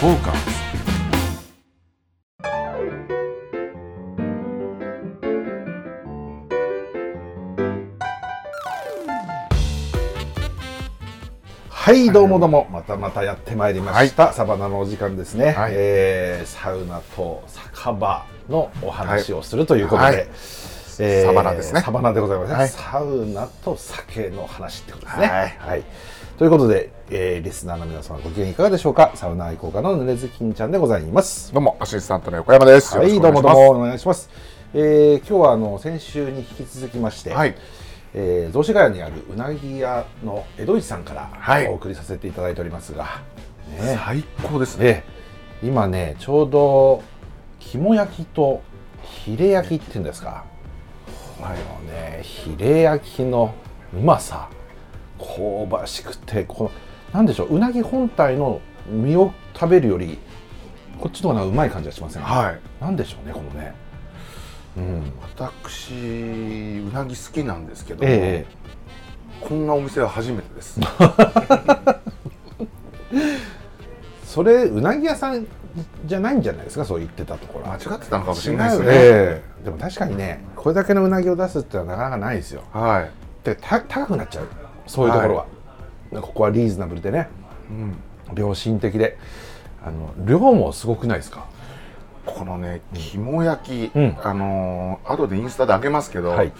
フォーカスはいどうもどうも。またまたやってまいりました、サバナのお時間ですね、はい。えーサウナと酒場のお話をするということで、はい。えサバナですね。サバナでございますね、はい。サウナと酒の話ってことですね。はいということで、えーリスナーの皆様ご機嫌いかがでしょうか？サウナ愛好家のぬれずきんちゃんでございます。どうもアシスタントの横山です。はいどうもどうもお願いします。えー今日はあの先週に引き続きまして、はい。えー、雑司ヶ谷にあるうなぎ屋の江戸市さんからはい。お送りさせていただいておりますが、ね。最高ですね。で今ねちょうど肝焼きとヒレ焼きっていうんですか。このねヒレ焼きのうまさ香ばしくてこのなんでしょううなぎ本体の身を食べるよりこっちの方がうまい感じがしません？はい。なんでしょうねこのね。うん。私うなぎ好きなんですけど、えこんなお店は初めてです。それうなぎ屋さんじゃないんじゃないですか？そう言ってたところ。間違ってたのかもしれないですね。ええ。でも確かにねこれだけのうなぎを出すってのはなかなかないですよ。はい。でた高くなっちゃうそういうところは、ここはリーズナブルでね。うん。良心的で。あの量もすごくないですか？このね肝焼き、うん。あのー後でインスタであげますけど、はい。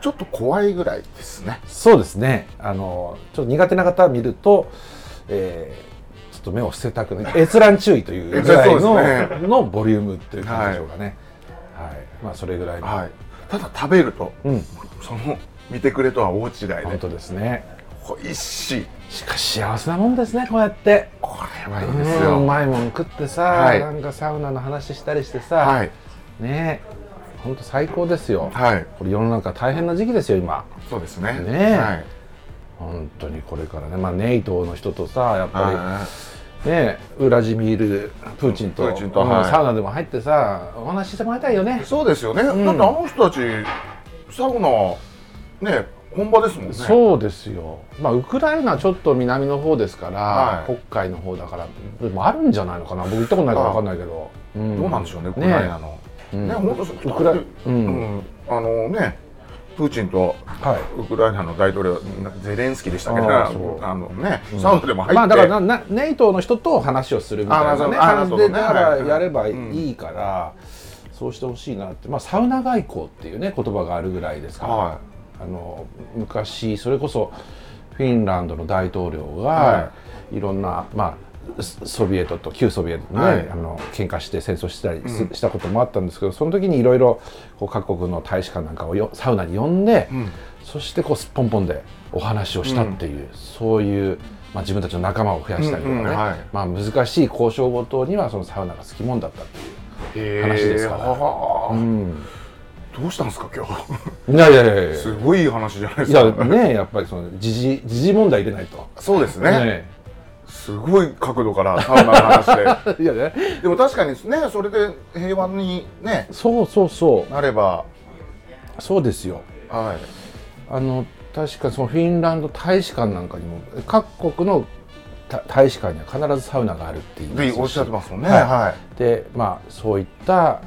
ちょっと怖いぐらいですね。そうですね。あのちょっと苦手な方は見ると、えーちょっと目を捨てたくない。閲覧注意というぐらいの,、そうですのボリュームっていう感じでしょうかね。はい、まあそれぐらいの、はい。ただ食べるとうん。その見てくれとは大違いで。本当ですね。美味し。いしかし幸せなもんですねこうやって。これはいいですうんうよまいもん食ってさ、はい。なんかサウナの話したりしてさ、はい。ねえ本当最高ですよ、はい。これ世の中大変な時期ですよ今。そうですね。ねえ。はい。本当にこれからね。まあネイトの人とさやっぱはりねウラジミールプーチンとプーチンとうんはい。サウナでも入ってさお話ししてもらいたいよね。いそうですよね、ん。だってあの人たちサウナね本場ですもんね。そうですよ。まあウクライナちょっと南の方ですから、はい。黒海の方だからでもあるんじゃないのかな。僕行ったことないから分かんないけど、ん。どうなんでしょうねウクライナの。うん。ね本当ウクライうん。うん。あのねプーチンとはい。ウクライナの大統領ゼレンスキーでしたけ？どあーそう。あのね、サウナでも入って、まあだからななネイトの人と話をするみたいなねあ感じでね。だからはい。やればうん。いいから、そうしてほしいなって。まあサウナ外交っていうね言葉があるぐらいですから、はあの昔それこそフィンランドの大統領が、、はい。ろんなまあソソビエトと旧ソビエトね、はい。あの喧嘩して戦争したりしたこともあったんですけどその時にいろいろ各国の大使館なんかをよサウナに呼んで、うん。そしてこうすっぽんぽんでお話をしたっていう、そういう、まあ、自分たちの仲間を増やしたりとかね、うんうんはい。まあ、難しい交渉ごとにはそのサウナが好きもんだったっていう。い話ですからどうしたんですか今日？いやいやいやいや。すごい話じゃないですいやかねやっぱりその時事時事問題入れないと。そうですね。ねすごい角度からサウナの話で。いやね。でも確かにねそれで平和にね。そうそうそう。なれば。そうですよ。はい。あの確かそのフィンランド大使館なんかにも各国のた大使館には必ずサウナがあるって言いますし。でおっしゃってますもんね。はい。はい。でまあそういった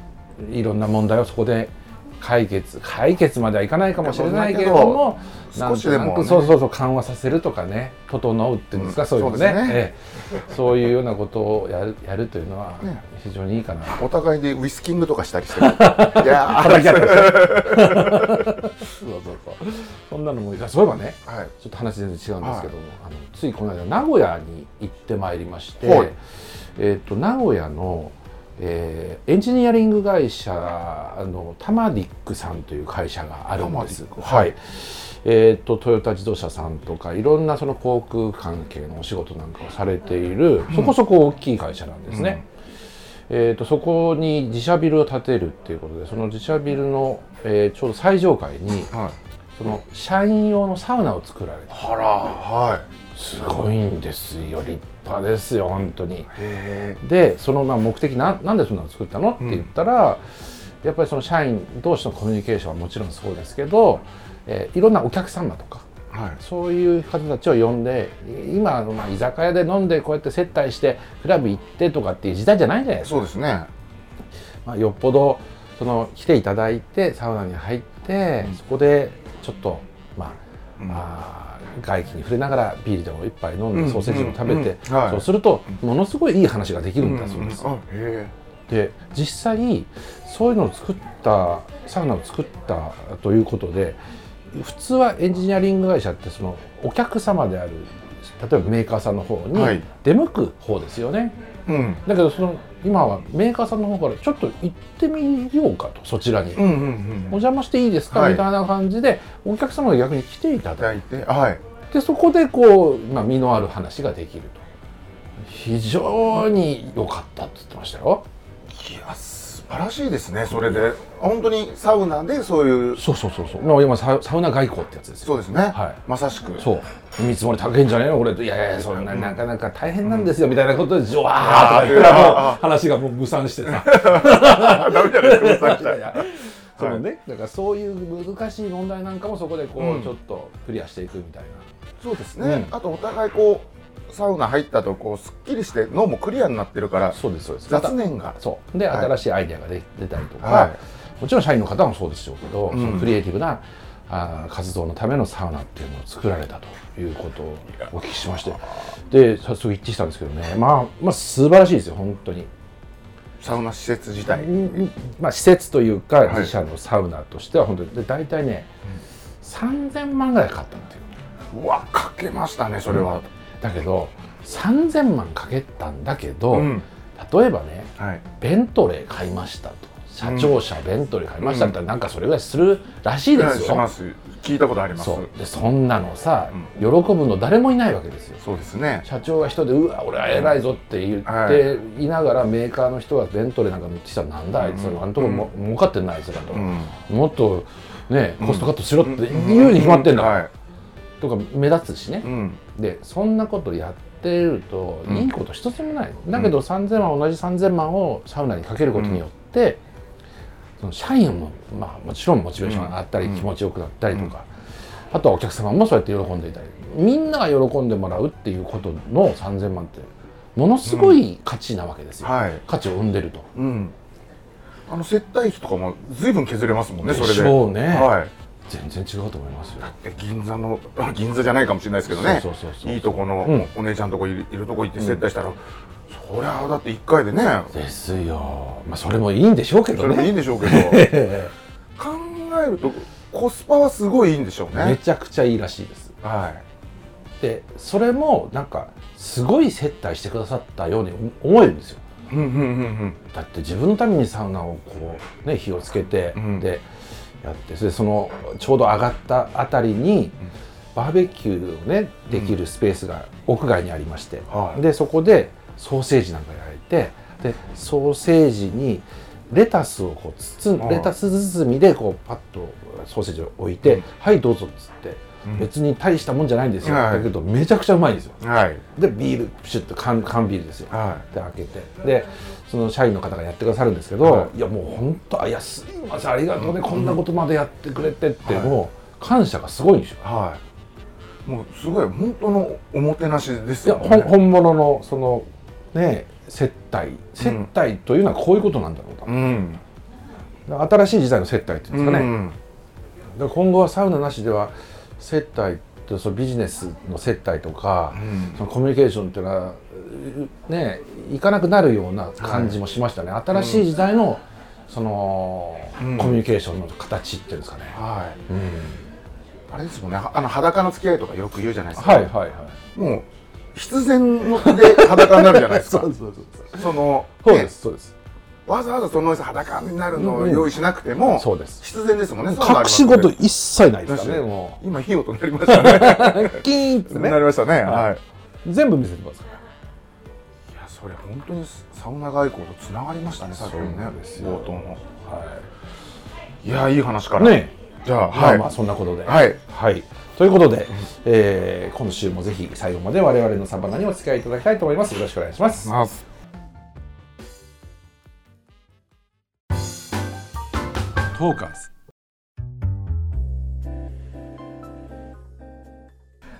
いろんな問題をそこで解決解決まではいかないかもしれないけれども少しでもね。そうそうそう緩和させるとかね整うっていうんですか、うんそういうのね。そうね。ええ。そういうようなことをやるやるというのはね。非常にいいかな、お互いでウィスキングとかしたりしてる。いやー叩き合ってる そうそうそう。そんなのもいいそういえばねはい。ちょっと話全然違うんですけども、あのついこの間名古屋に行ってまいりまして、はい。えー、と名古屋の、えーエンジニアリング会社のタマディックさんという会社があるんです。はい。えー、とトヨタ自動車さんとかいろんなその航空関係のお仕事なんかをされている、そこそこ大きい会社なんですね。えー、とそこに自社ビルを建てるっていうことでその自社ビルの、えーちょうど最上階にはい。その社員用のサウナを作られた。あらはすごいんですよ立派ですよ本当に。でそのまあ目的ななんでそんなの作ったの？って言ったら、やっぱりその社員同士のコミュニケーションはもちろんそうですけど、えーいろんなお客様とか、はい。そういう方たちを呼んで今、まあ、居酒屋で飲んでこうやって接待してクラブ行ってとかっていう時代じゃないじゃないですか、そうですね。まあ、よっぽどその来ていただいてサウナに入って、うん。そこでちょっとまあ、うん。あー外気に触れながらビールでも一杯飲んで、うんソーセージも食べて、そうするとものすごいいい話ができるんだそうです。で実際そういうのを作ったサウナを作ったということで普通はエンジニアリング会社ってそのお客様である例えばメーカーさんの方にはい。出向く方ですよね、えうん。だけどその今はメーカーさんの方からちょっと行ってみようかとそちらに、うんうんうんお邪魔していいですか、はい。みたいな感じでお客様が逆に来ていただいてはい。てそこでこう、まあ、身のある話ができると。非常に良かったって言ってましたよ。いや素晴らしいですねそれで。本当にサウナでそういうそうそうそうそう。まあ今サウサウナ外交ってやつですよ。そうですね、はい。まさしく。そう。見積もり高いんじゃないの？これ。いやいやそんななかなか大変なんですよみたいなことでジョワーとか言ったらもう話がもう無産してさ。あ ダメじゃないですかいやいやそのねだからそういう難しい問題なんかもそこでこうん。うちょっとクリアしていくみたいな、そうですね、うん。あとお互いこうサウナ入ったとこうすっきりして脳もクリアになってるからそうですそうです。雑念が。そう。で、はい。新しいアイデアが出出たりとか、はもちろん社員の方もそうでしょうけど、うん。そのクリエイティブなあー活動のためのサウナっていうのを作られたということをお聞きしまして。で早速一致したんですけどね。まあまあ素晴らしいですよ本当に、サウナ施設自体、うんまあ、施設というかはい。自社のサウナとしては本当に。で大体ね、3000万ぐらいかかったっていう。うわかけましたねそれは、だけど3000万かけたんだけど、うん。例えばねはい。ベントレー買いましたと。社長車ベントレー買いましたって言ったらなんかそれぐらいするらしいですよ、聞いたことあります。そう。でそんなのさ、喜ぶの誰もいないわけですよ。そうですね。社長が人で「うわ俺は偉いぞ」って言はってい。ながらメーカーの人がベントレーなんか乗ってきたらなんだあいつうんあのとこも儲かってんないあいつらと、うん。もっとねコストカットしろって言うに決まってんだとか目立つしね、うん。でそんなことやってるとうん。いいこと一つもない、だけど3000万同じ3000万をサウナにかけることによって、その社員も、まあ、もちろんモチベーションが上がったり、うん。気持ちよくなったりとか、あとはお客様もそうやって喜んでいたりみんなが喜んでもらうっていうことの3000万ってものすごい価値なわけですよ、はい。価値を生んでると。うん。あの接待費とかも随分削れますもんねそれで。でしょうね。はい全然違うと思いますよ。で銀座のあ 銀座じゃないかもしれないですけどね。そうそうそうそう。いいとこのうん。お姉ちゃんとこいるいるとこ行って接待したら、そりゃあだって1回でね。ですよ。まあそれもいいんでしょうけどそれもいいんね。でしょうけど。考えるとコスパはすごいいいんでしょうめねちゃくちゃいいらしいです。はでそれもなんかすごい接待してくださったように思えるんですよ。いうんうんうん。だって自分のためにサウナをこうね火をつけて、うん。でやってそれでそのちょうど上がったあたりにバーベキューをねできるスペースが屋外にありまして、はい。でそこでソーセージなんか焼いてでソーセージにレタスをこう包んレタス包みでこうパッとソーセージを置いて、うん。はいどうぞっつって、うん。別に大したもんじゃないんですよ、はい。だけどめちゃくちゃうまいんですよ。はい。でビールプシュッと缶缶ビールですよ。はで開けて。でその社員の方がやってくださるんですけど、はい。い、やもう本当あいやすいまありがとうね、こんなことまでやってくれてって、はい。もう感謝がすごいんですよ。いはい。もうすごい本当のおもてなしですいやよねほん本物のそのね接待。接待というのはこういうことなんだろうと、うん。新しい時代の接待っていうんですかね、うん。今後はサウナなしでは接待とそのビジネスの接待とか、うん。そのコミュニケーションっていうのはうねいかなくなるような感じもしましたね、新しい時代のその、うん。コミュニケーションの形っていうんですかね、はい。うん。あれですもんね。あの裸の付き合いとかよく言うじゃないですか。はいはいはい。もう必然ので裸になるじゃないですか。そうそうそのそうでね。すそうです。わざわざその裸になるのうんうん。を用意しなくても、そうです。必然ですもんね。隠し事一切ないですからね。今火音なりましたね。う キーンってね。なりましたね。はい。全部見せてますからいやそれ本当にサウナ外交とつながりましたねさっきのね冒頭の。はい。やい。い話から。ねじゃあはいまあまあそんなことで。はい。はい、ということで、えー今週もぜひ最後まで我々のサバナにお付き合いいただきたいと思います。よろしくお願いします。ます。トーカーズ。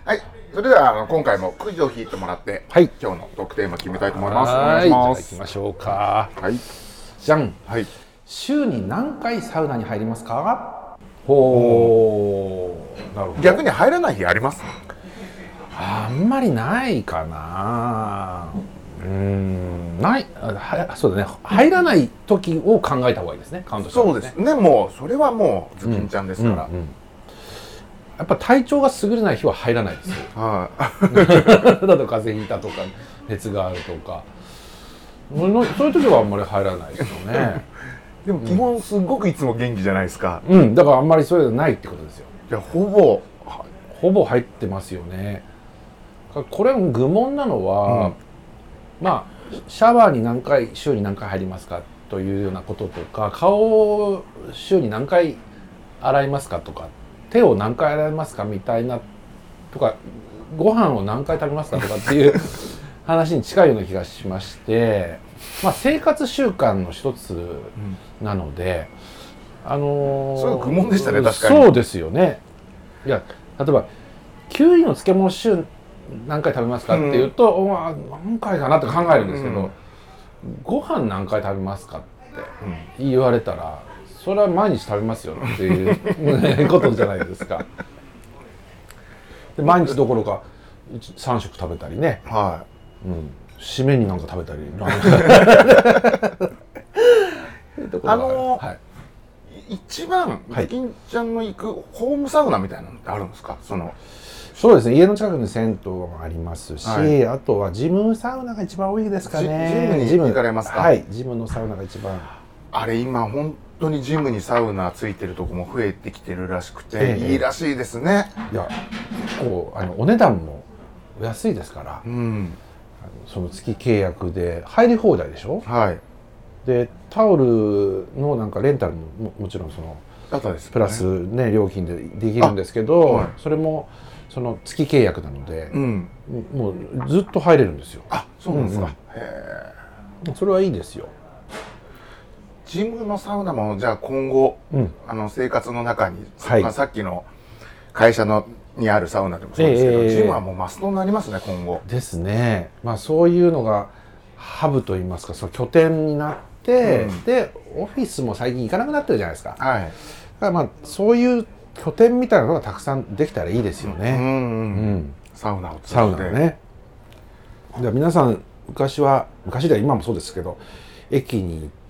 はいそれではあの今回もくじを引いてもらって、はい。今日のトークテーマ決めたいと思います。お願いします。行きましょうか。はい。じゃん。はい。週に何回サウナに入りますか？ほう。なるほど。逆に入らない日あります？あんまりないかな。うーん。ない。あはそうだね。入らない時を考えた方がいいですね。カウントした方そうがですね。もうそれはもうズキンちゃんですから、うんうんやっぱ体調が優れない日は入らないですよ。はい。だと風邪ひいたとか熱があるとか。ものそういう時はあんまり入らないですよね。でも基本すごくいつも元気じゃないですか、うん。だからあんまりそれがないってことですよ。いやほぼほぼ入ってますよね。これ愚問なのは、まあシャワーに何回週に何回入りますかというようなこととか顔を週に何回洗いますかとか手を何回洗いますか？みたいなとかご飯を何回食べますか？とかっていう話に近いような気がしまして、まあ、生活習慣の一つなので、あのーそれは愚問でしたね確かに。そうですよね。いや例えばきゅうりの漬物週何回食べますか？っていうと、おまあ何回かなって考えるんですけど、うんご飯何回食べますか？って言われたらそれは毎日食べますよっていうことじゃないですか。で毎日どころか3食食べたりね、はうん、締めになんか食べたり あのーはい。い一番はい。ズキンちゃんの行くホームサウナみたいなのってあるんですか？そのそうですね。家の近くに銭湯もありますし、はい。あとはジムサウナが一番多いですかね。ジジムに行かれますか？はい。ジムのサウナが一番あれ今本当にジムにサウナついてるとこも増えてきてるらしくて、ええ。いいらしいですね。いやこうあのお値段もお安いですからうん。その月契約で入り放題でしょ？はい。でタオルのなんかレンタルもももちろんそのだったですよね。プラスね料金でできるんですけど、はい。それもその月契約なのでう、ん。もうずっと入れるんですよ。あそうなんですか、うんうん。へえそれはいいですよ、ジムのサウナもじゃあ今後うん、あの生活の中に、はい。まあ、さっきの会社のにあるサウナでもそうですけど、ええジムはもうマストになりますね今後。ですね。まあそういうのがハブといいますかその拠点になって、うん。でオフィスも最近行かなくなってるじゃないですか。だかはいらまあそういう拠点みたいなのがたくさんできたらいいですよね、うんうんうん。サウナをサウナがね。で皆さん昔は昔では今もそうですけど駅に行って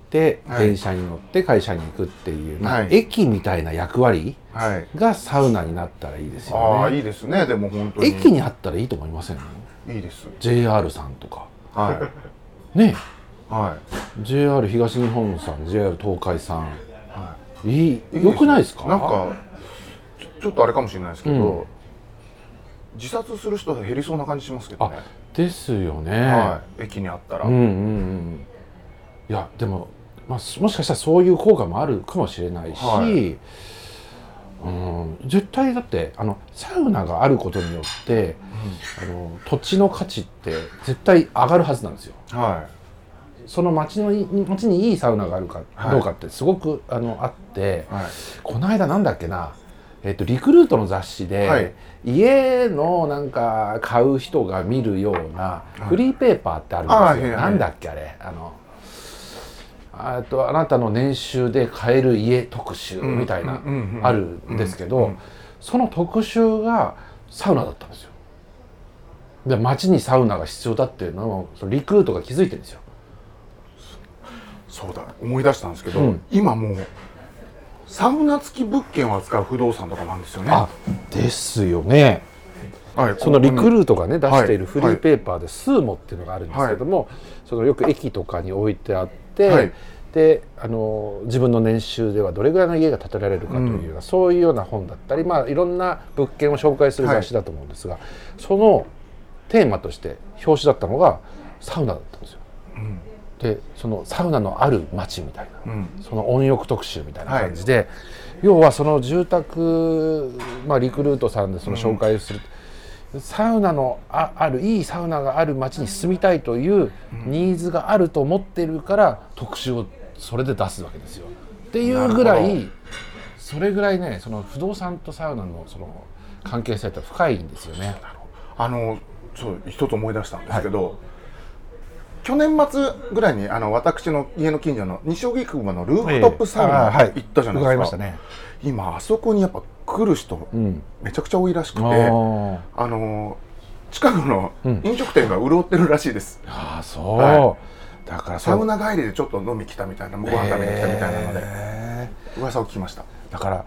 はい。電車に乗って会社に行くっていう、まあはい。駅みたいな役割はい。がサウナになったらいいですよね。ああいいですねでも本当に。駅にあったらいいと思いません？いいです。JR さんとか。はい。ね。は JR 東日本さん JR 東海さん。い。はいいいよくないですか？なんかちょちょっとあれかもしれないですけど、うん。自殺する人が減りそうな感じしますけどね。ですよね、はい。駅にあったら、うんうんうん。いやでも、まあ、すもしかしたらそういう効果もあるかもしれないし、はい。うん絶対だってあのサウナがあることによってあの土地の価値って絶対上がるはずなんですよ。はその町のい町にいいサウナがあるかはい。どうかってすごくあのあって、いはい。この間なんだっけな、えっとリクルートの雑誌で、はい。家のなんか買う人が見るようなフリーペーパーってあるんですよ、あはいはいなんだっけあれあのあとあなたの年収で買える家特集みたいなあるんですけど、その特集がサウナだったんですよ。で街にサウナが必要だっていうのをそのリクルートが気づいてるんですよ。そうだ思い出したんですけど、うん。今もうサウナ付き物件を扱う不動産とかなんですよね。あですよね。はいそのリクールートがね出しているはい。フリーペーパーでスーモっていうのがあるんですけども、そのよく駅とかに置いてあって、はい。であの自分の年収ではどれぐらいの家が建てられるかというような、そういうような本だったり、まあ、いろんな物件を紹介する雑誌だと思うんですが、そのテーマとして表紙だったのがサウナだったんですよ。うん。でそのサウナのある街みたいな。うん。その温浴特集みたいな感じで、要はその住宅、まあ、リクルートさんでその紹介をする、サウナのああるいいサウナがある町に住みたいというニーズがあると思ってるから特集をそれで出すわけですよ。っていうぐらいそれぐらいねその不動産とサウナのその関係性って深いんですよね。あのそう一つ思い出したんですけど、去年末ぐらいにあの私の家の近所の西荻窪のルーフトップサウナ行ったじゃないでか、ますしたね。今あそこにやっぱ来る人うん。めちゃくちゃ多いらしくて、あー。あの近くのうん。飲食店が潤ってるらしいです、あーそう、はだからサウナ帰りでちょっと飲み来たみたいなご飯食べに来たみたいなので、へ噂を聞きました。ーだから、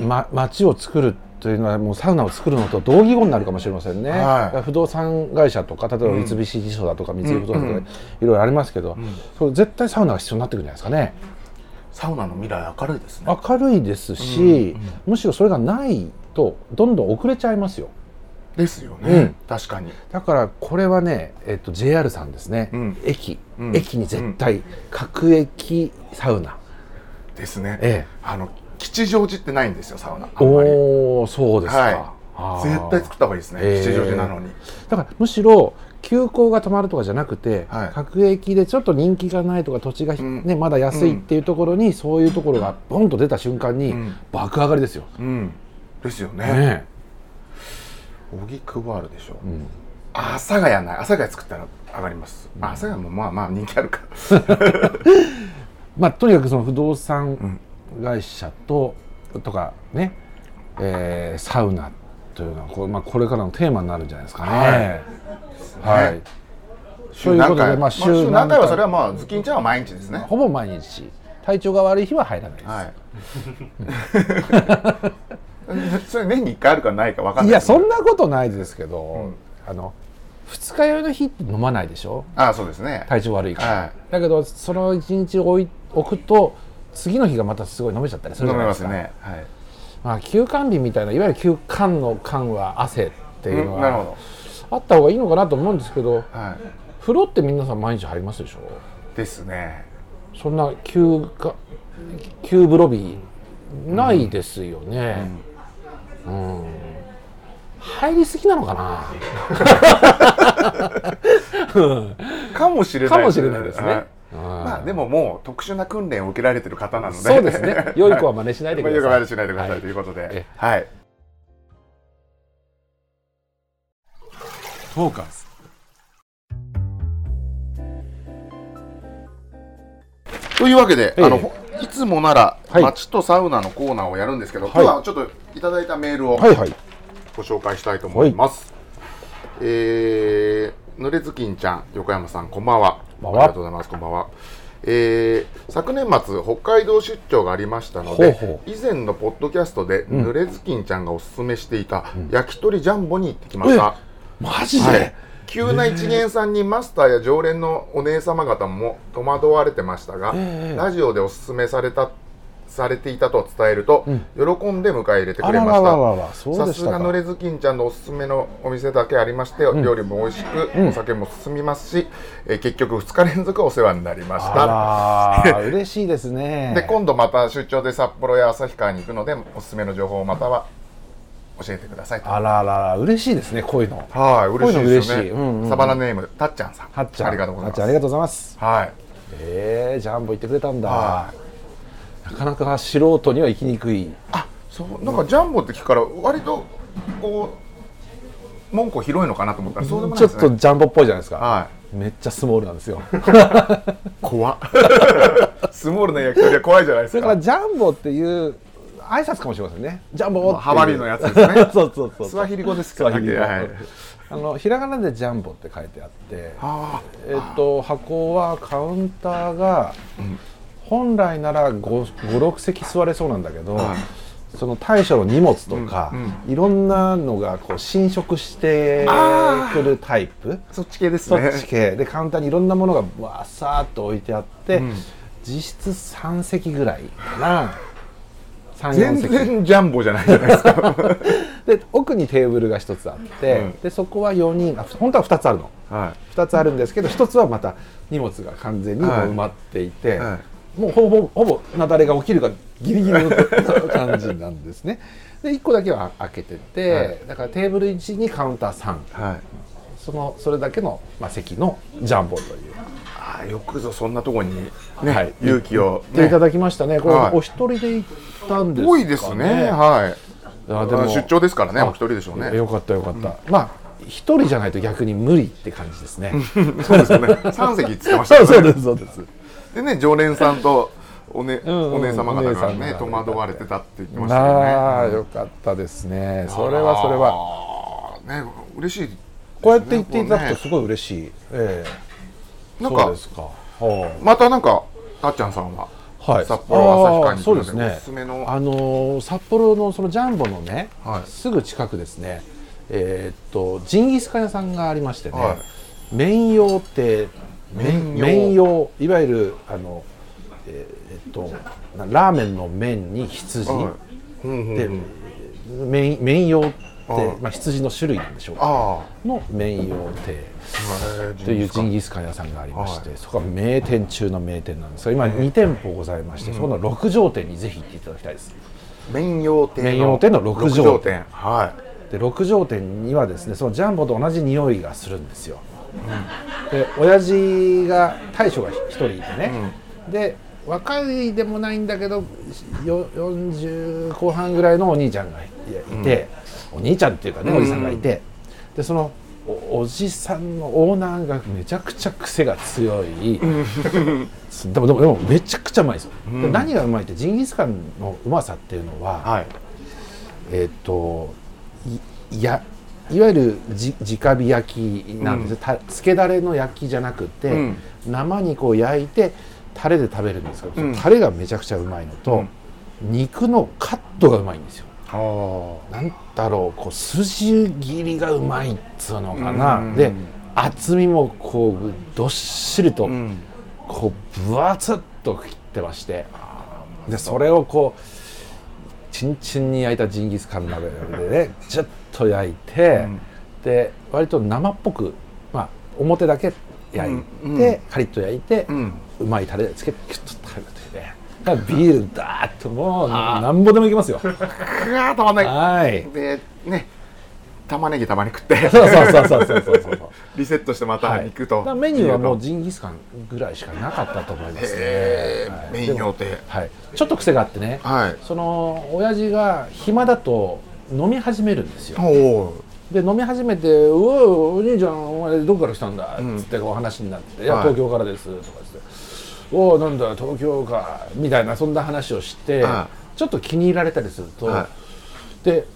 ま、街を作るというのはもうサウナを作るのと同義語になるかもしれませんね、はい。不動産会社とか例えば三菱地所だとか三井不動産とか、うんいろいろありますけど、それ絶対サウナが必要になってくるんじゃないですかねサウナの未来明るいですね。明るいですし、むしろそれがないとどんどん遅れちゃいますよ。ですよね、うん。確かに。だからこれはね、えっと、JR さんですね、うん。駅、うん。駅に絶対各駅サウナ、ですね、ええ。あの吉祥寺ってないんですよサウナ。あんまり。おおそうですか、はい。絶対作った方がいいですね、ええ吉祥寺なのに。だからむしろ急行が止まるとかじゃなくて、はい。各駅でちょっと人気がないとか土地がひ、うん。ね、まだ安いっていうところに、そういうところがボンと出た瞬間に、うん。爆上がりですよ。うん。ですよね。ね荻るでしょ、えうん。阿佐ヶ谷ない。阿佐ヶ谷作ったら上がります、あ阿佐ヶ谷もまあまあ人気あるか まあ、とにかくその不動産会社と、とかね、えーサウナというのはこ,、まあ、これからのテーマになるんじゃないですかね。はいはい。ということで、まあ、まあ週週何回はそれははまあズッキンちゃんは毎日ですね。ほぼ毎日体調が悪い日は入らないです。はい。それ年に1回あるかないか分かんない。いやそんななことないですけど、うんあの二日酔いの日って飲まないでしょ？あそうですね。体調悪いから、はだけどその一日置い置くと次の日がまたすごい飲めちゃったりすい飲めるじゃないですか。ますね。はい。まあ、休館日みたいないわゆる休館の館は汗っていうのうんなるほはあった方がいいのかなと思うんですけどどはい。風呂って皆さん毎日入りますでしょ？ですね。そんな休か休風呂日ないですよね。うん、入りすぎなのかな？かもしれないかもしれないですね。はい。うん。まあでももう特殊な訓練を受けられてる方なので。そうですね。良い子は真似しないでください。ま あ良い子は真似しないでくださはいいということで。えはいトーカーズというわけで、ええあのほいつもならはい街とサウナのコーナーをやるんですけど、い今日はちょっといただいたメールをはいはいご紹介したいと思います。えー、ぬれずきんちゃん、横山さん、こんばんは。ありがとうございます。こんばんは。えー昨年末北海道出張がありましたのでほうほ以前のポッドキャストで、んぬれずきんちゃんがおすすめしていた、焼き鳥ジャンボに行ってきました。マジで、はい、急な一元さんにマスターや常連のお姉様方も戸惑われてましたが、ええラジオでおすすめされたされていたと伝えると、ん。喜んで迎え入れてくれました。さですがぬれずきんちゃんのおすすめのお店だけありまして、料理も美味しく、お酒も進みますし、えー結局2日連続お世話になりました。嬉しいですね。で今度また出張で札幌や旭川に行くのでおすすめの情報をまたは教えてくださいと。あららら嬉しいですねこういうの。はい嬉しいですよね。こうんうんうん。サバナネームたっちゃんさん。はっちゃん。ありがとうございます。ありがとうございます。はい。えー、ジャンボ行ってくれたんだ、はなかなか素人には行きにくい。あそうなんかジャンボって聞くから割とこう門戸広いのかなと思ったらそうでもないちょっですねとジャンボっぽいじゃないですか、はめっちゃスモールなんですよ。い怖っ。スモールな焼き鳥は怖いじゃないですか。それからジャンボっていう挨拶かもしれませんね。ジャンボ。っていうハマリのやつですね。そうそうそうスワヒリ語ですかスワヒリ語。はい。あのひらがなでジャンボって書いてあって。あえっと箱はカウンターが本来なら56席座れそうなんだけど、はい。その大将の荷物とか、うんいろんなのがこう侵食してくるタイプ。そっち系ですそっねち系。でカウンターにいろんなものがわさーっと置いてあって、うん。実質3席ぐらいかな。34全席。然ジャンボじゃないじゃないですか。で奥にテーブルが1つあって、うん。でそこは4人あ本当は2つあるの。は2つあるんですけど1つはまた荷物が完全に埋まっていて、はもうほぼほぼ雪崩が起きるかギリギリの感じなんですね。で1個だけは開けてて、はい。だからテーブル1にカウンター3いはい。そのそれだけの、まあ、席のジャンボという、よくぞそんなとこにね、はい。勇気を、でいただきましたね。これ、はい。お一人で行ったんですかね。多いですね。はい。ああ出張ですからねあお一人でしょうね。よかったよかった、まあ一人じゃないと逆に無理って感じですね、そうですよね。三席っつってましたよね。そうそうですそうです。でね常連さんとお,、ねんうんお姉様方がねが戸惑われてたって言ってましたけどね。ああよかったですね。それはそれは。はね嬉しいね。こうやって言っていただくとこすごい嬉しい、ええ。うねなんかそうですか。はまたなんかたっちゃんさんは？あはい。札幌旭川にあーそうですね。おすすめの？あのー札幌のそのジャンボのね、はい。すぐ近くですね。えーっとジンギスカン屋さんがありましてね、はい。麺用って麺用麺用いわゆるあのえーえっとなラーメンの麺に羊、はい。うんうんでうん。麺麺用ってはいまあ、羊の種類なんでしょうか。あの麺用亭。あというジンギギスカン屋さんがありまして、はい。そこは名店中の名店なんです。が今2店舗ございまして、そこの六条店にぜひ行っていただきたいです。麺用亭麺用亭の六条六店。はで六条店にはですねそのジャンボと同じ匂いがするんですよ、で親父が大将が一人いてね、で若いでもないんだけどよ40後半ぐらいのお兄ちゃんがいいて、お兄ちゃんっていうかねおじさんがいて、でそのおおじさんのオーナーがめちゃくちゃ癖が強い、でもでもでもめちゃくちゃうまいですよ、で何がうまいってジンギスカンのうまさっていうのは、いはい。えっ、といやいわゆるじ直火焼きなんですよ、たつけだれの焼きじゃなくて、うん。生肉を焼いてタレで食べるんですけど、うん。タレがめちゃくちゃうまいのと、肉のカットがうまいんですよ。あなんだろうこう筋切りがうまいっつうのかな、うん。で厚みもこうどっしりと、あうん。こう分厚っと切ってまして。でそれをこうチンチンに焼いたジンギスカン鍋でねちょっと焼いて、ん。で割と生っぽく、まあ、表だけ焼いて、うん。うん。カリッと焼いて、ううんまいタレでつけてキュッとビールダーッともうなんぼでもいきますよ。くわーたまんない。はい。でね玉ねぎたまに食って。そうそうそうそうそうそう リセットしてまたはい。肉と、だからメニューはもうジンギスカンぐらいしかなかったと思いますね、へーはい。麺用亭はい、ちょっと癖があってね、はい。その親父が暇だと飲み始めるんですよ。おおで飲み始めて「うおお兄ちゃんお前どこから来たんだ」っつってお話になって「いやはい。東京からです」とか言って「おおなんだ東京か」みたいなそんな話をしてはちょっと気に入られたりすると、はで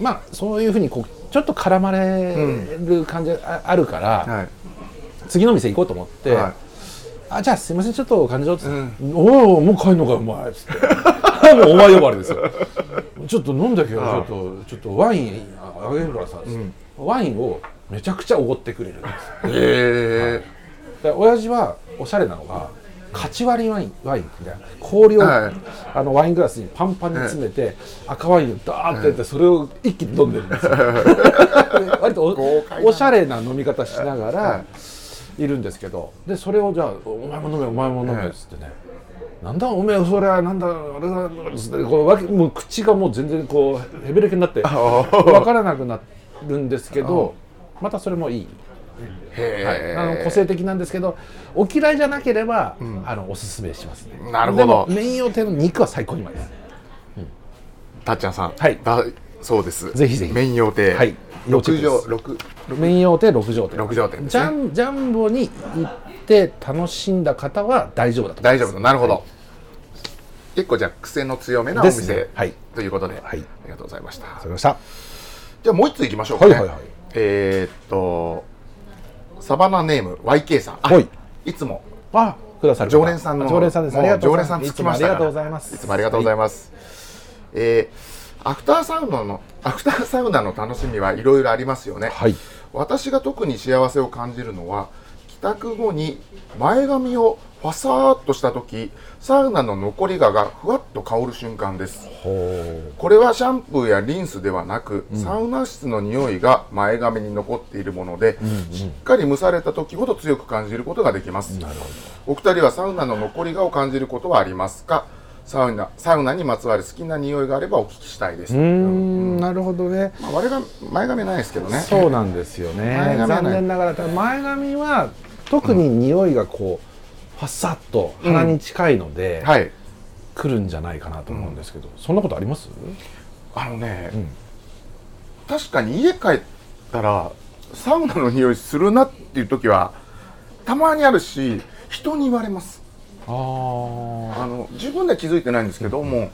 まあそういうふうにこうちょっと絡まれる感じがああるから、はい。次の店行こうと思って、はい。あじゃあすいませんちょっとお金ちょっと、うん。おおもう帰んのかお前っつって。もうお前呼ばれですよ。ちょっと飲んだけどちょっとちょっとワインあげるからさ、ワインをめちゃくちゃおごってくれるんです。へえで親父はおしゃれなのがカチ割りワインワインみたいな氷を、はい。あのワイングラスにパンパンに詰めて、赤ワインをダーってやってそれを一気に飲んでるんですよ。割とおおしゃれな飲み方しながら、はい。るんですけど。でそれをじゃあ「お前も飲めお前も飲め」っつってね「なんだおめえそれはなんだあれだ」つってもう口がもう全然こうヘベレケになって分からなくなるんですけどまたそれもいい。へえ、あの個性的なんですけどお嫌いじゃなければ、あのおすすめしますね。なるほど。でも麺用亭の肉は最高にうまいです。たっちゃんさん。はい。だそうです。ぜひぜひ。麺用亭はい。要チェ六ックです条。六麺用亭六条店六条店ですジねャンジャンボに行って楽しんだ方は大丈夫だと思います。大丈夫だ。なるほど、結構じゃあ癖の強めなお店、ね。はい。ということで、はい。ありがとうございました。わかりました。じゃあもう一ついきましょうかね、はいはいはい。えーっとサバナネーム YK さん。あはい。いつもあくださる方。常連さんの常連さんです。ありがとうございます。いつもありがとうございます。いつもありがとうございえーアフターサウナのアフターサウナの楽しみはいろいろありますよね、はい。私が特に幸せを感じるのは帰宅後に前髪をファサーっとした時サウナの残りががふわっと香る瞬間です。ほこれはシャンプーやリンスではなく、サウナ室の匂いが前髪に残っているもので、しっかり蒸された時ほど強く感じることができます。うなるほお二人はサウナの残りがを感じることはありますか？サウナサウナにまつわる好きな匂いがあればお聞きしたいです、どうーんなるほどね。まあ、我が前髪はないですけどね。そうなんですよね。前髪前髪は特に匂いがこう、ファサッと鼻に近いので、はい。来るんじゃないかなと思うんですけど、そんなことあります？あのね、うん。確かに家帰ったらサウナの匂いするなっていう時はたまにあるし人に言われます。ああの自分では気づいてないんですけども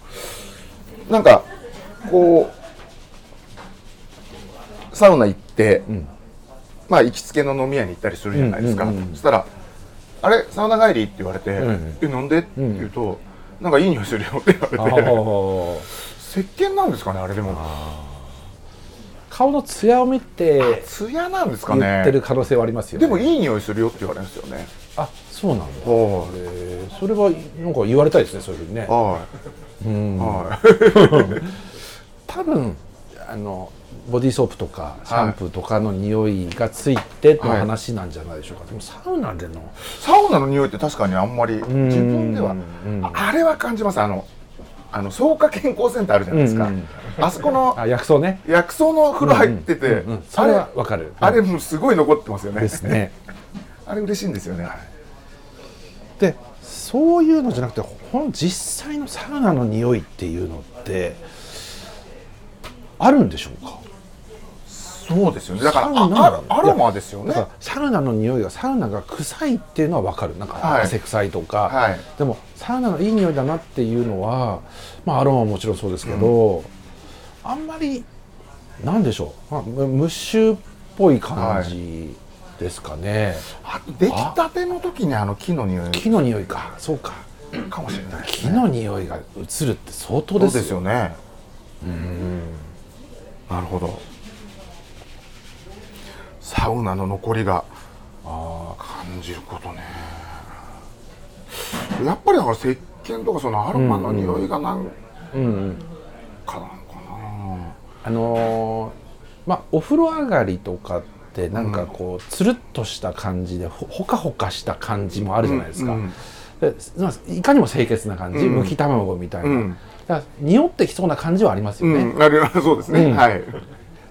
なんかこうサウナ行って、んまあ行きつけの飲み屋に行ったりするじゃないですか、そしたら「あれサウナ帰り?」って言われて「んうんえなんで?」って言うと、なんかいい匂いするよ」って言あわれて。ー石鹸なんですかねあれでも。顔の艶を見て艶なんですか言ねってる可能性はありますよね。でもいい匂いするよって言われるんですよね。あそうなんだ。はえー。それはなんか言われたいですねそういうふうにね。い。はうん。いはい。多分あのボディーソープとかシャンプーとかの匂いがついての話なんじゃないでしょうか、でもサウナでのサウナの匂いって確かにあんまり自分ではうん。ああれは感じます。あのあの草加健康センターあるじゃないですか、うん。うんあそこのあ薬草ね。薬草の風呂入ってて、うんうんそれあれはわかる。あれもうすごい残ってますよね。ですね。あれ嬉しいんですよね。でそういうのじゃなくてほん実際のサウナの匂いっていうのってあるんでしょうか？そうですよね。だからサウナああアロマですよね。サウナの匂いがサウナが臭いっていうのは分かる。なんかはい。汗臭いとか、はい。でもサウナのいい匂いだなっていうのはまあアロマももちろんそうですけど、あんまりなんでしょう、まあ、ムムッシュっぽい感じですかね、あと出来たての時にあの木の匂い。木の匂いか。そうか。かもしれないです木の匂いが移るって相当ですよ。ですよね。なるほどサウナの残りがあ感じることね。やっぱりだから石鹸とかそのアロマの匂いがなんかなのかあのーまあお風呂上がりとかってなんかこうつるっとした感じでほほかほかした感じもあるじゃないですか、うんうん。いかにも清潔な感じ、うん。むき卵みたいな、うん。だから匂ってきそうな感じはありますな、よね、だうん、あれはそうですね、うん。はい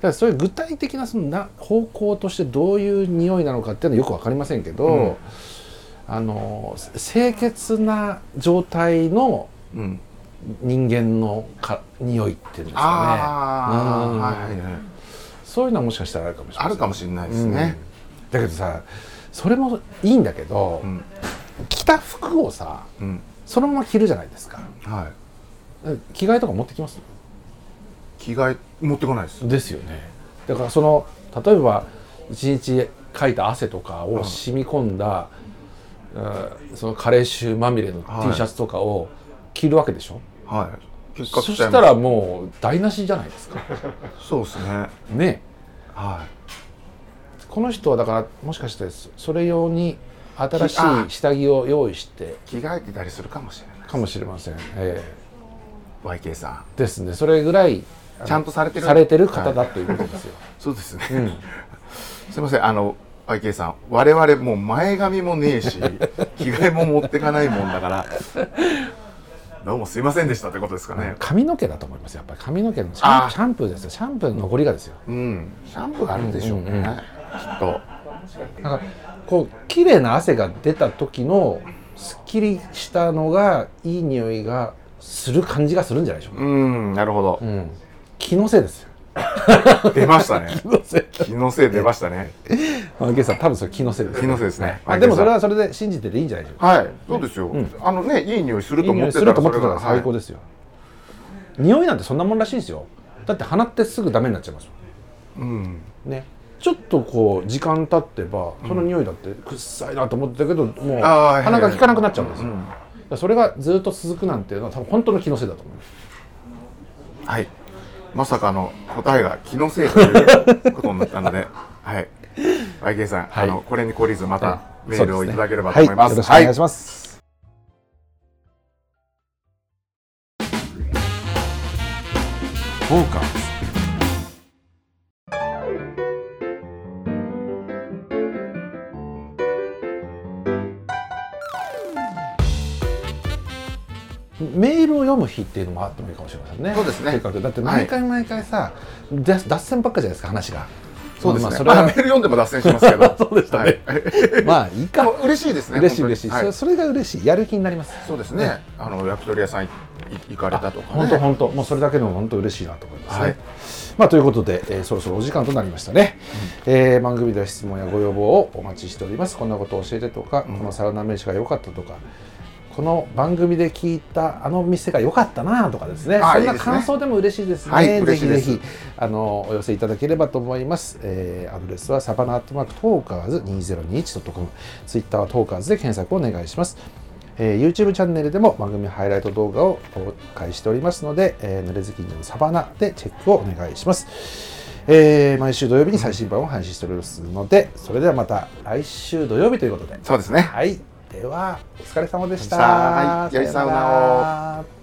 からそういう具体的なそのな方向としてどういう匂いなのかっていうのはよくわかりませんけど、うん。あの清潔な状態のうん。人間のか匂いっていうんですかね。はいはい。そういうのはもしかしたらあるかもしれないあるかもしれないですね、だけどさそれもいいんだけど、うん。着た服をさうん。そのまま着るじゃないですか。はい。着替えとか持ってきます？着替え持ってこないです。ですよね。だからその例えば一日かいた汗とかを染み込んだ、うんその加齢臭まみれのはい。T シャツとかを着るわけでしょ、はい。結そ果しちゃいますしたらもう台無しじゃないですか。そうですね。ね。はこの人はだからもしかしてそそれ用に新しいあ。下着を用意してい着替えてたりするかもしれないかもしれません、え YK さえですね。それぐらいちゃんとされてる。されてる方だはいということですよ、んそうですね、うん。すいません。あの YK さん我々もう前髪もねえし着替えも持ってかないもんだから どうもすいませんでしたってことですかね。髪の毛だと思いますやっぱり。髪の毛のシャンシャンプーですよ。シャンプーの残りがですよ。うん。シャンプーがあるんでしょうね、うんうんうんきっと。なんかこう綺麗な汗が出た時のすっきりしたのがいい匂いがする感じがするんじゃないでしょうか、うんなるほど。う、ん、気のせいですよ。出ましたね。気のせい。気のせい出ましたね。マゲさん多分それ気のせいです気のせいですね。あでもそれはそれで信じてていいんじゃないでしょうか。はいそうですよ、あのねいい匂いすると思ってたら最高ですよ、匂いなんてそんなもんらしいんですよ。だって鼻ってすぐダメになっちゃいますもうん。んね。ちょっとこう時間経ってばその匂いだってくっさいなと思ってたけどもうあー鼻が効かなくなっちゃうんですよ、うん。それがずっと続くなんていうのは多分本当の気のせいだと思います。はいまさかの答えが気のせいということになったので はい。YK さん、はい。あのこれに懲りずまたはい。メールをいただければと思います。はい、よろしくお願いします、フォーカスメールを読む日っていうのもあってもいいかもしれませんね。そうですね。だって毎回毎回さ、だ脱線ばっかじゃないですか話が。そうですね。まあそれは。まあメール読んでも脱線しますけど。そうでしたね。はい。まあいいか。嬉しいですね。嬉しい嬉しい、本当に。それが嬉しい。やる気になります。そうですね。あの焼き鳥屋さんい行かれたとかね。本当本当。もうそれだけでも本当嬉しいなと思いますね。はい。まあということで、えーそろそろお時間となりましたね、えー番組では質問やご要望をお待ちしております。こんなことを教えてとか、このサウナ飯が良かったとか。この番組で聞いたあの店が良かったなとかですね。そんな感想でも嬉しいですね。はいぜひぜひあのお寄せいただければと思います。えーアドレスはサバナアットマークトーカーズ 2021.com、ツイッターはトーカーズで検索をお願いします。えー YouTube チャンネルでも番組ハイライト動画を公開しておりますので、えー、濡れずきんのサバナでチェックをお願いします。えー毎週土曜日に最新版を配信しておりますので、それではまた来週土曜日ということで。そうですね。はい。では、お疲れ様でした。はい良いさよなら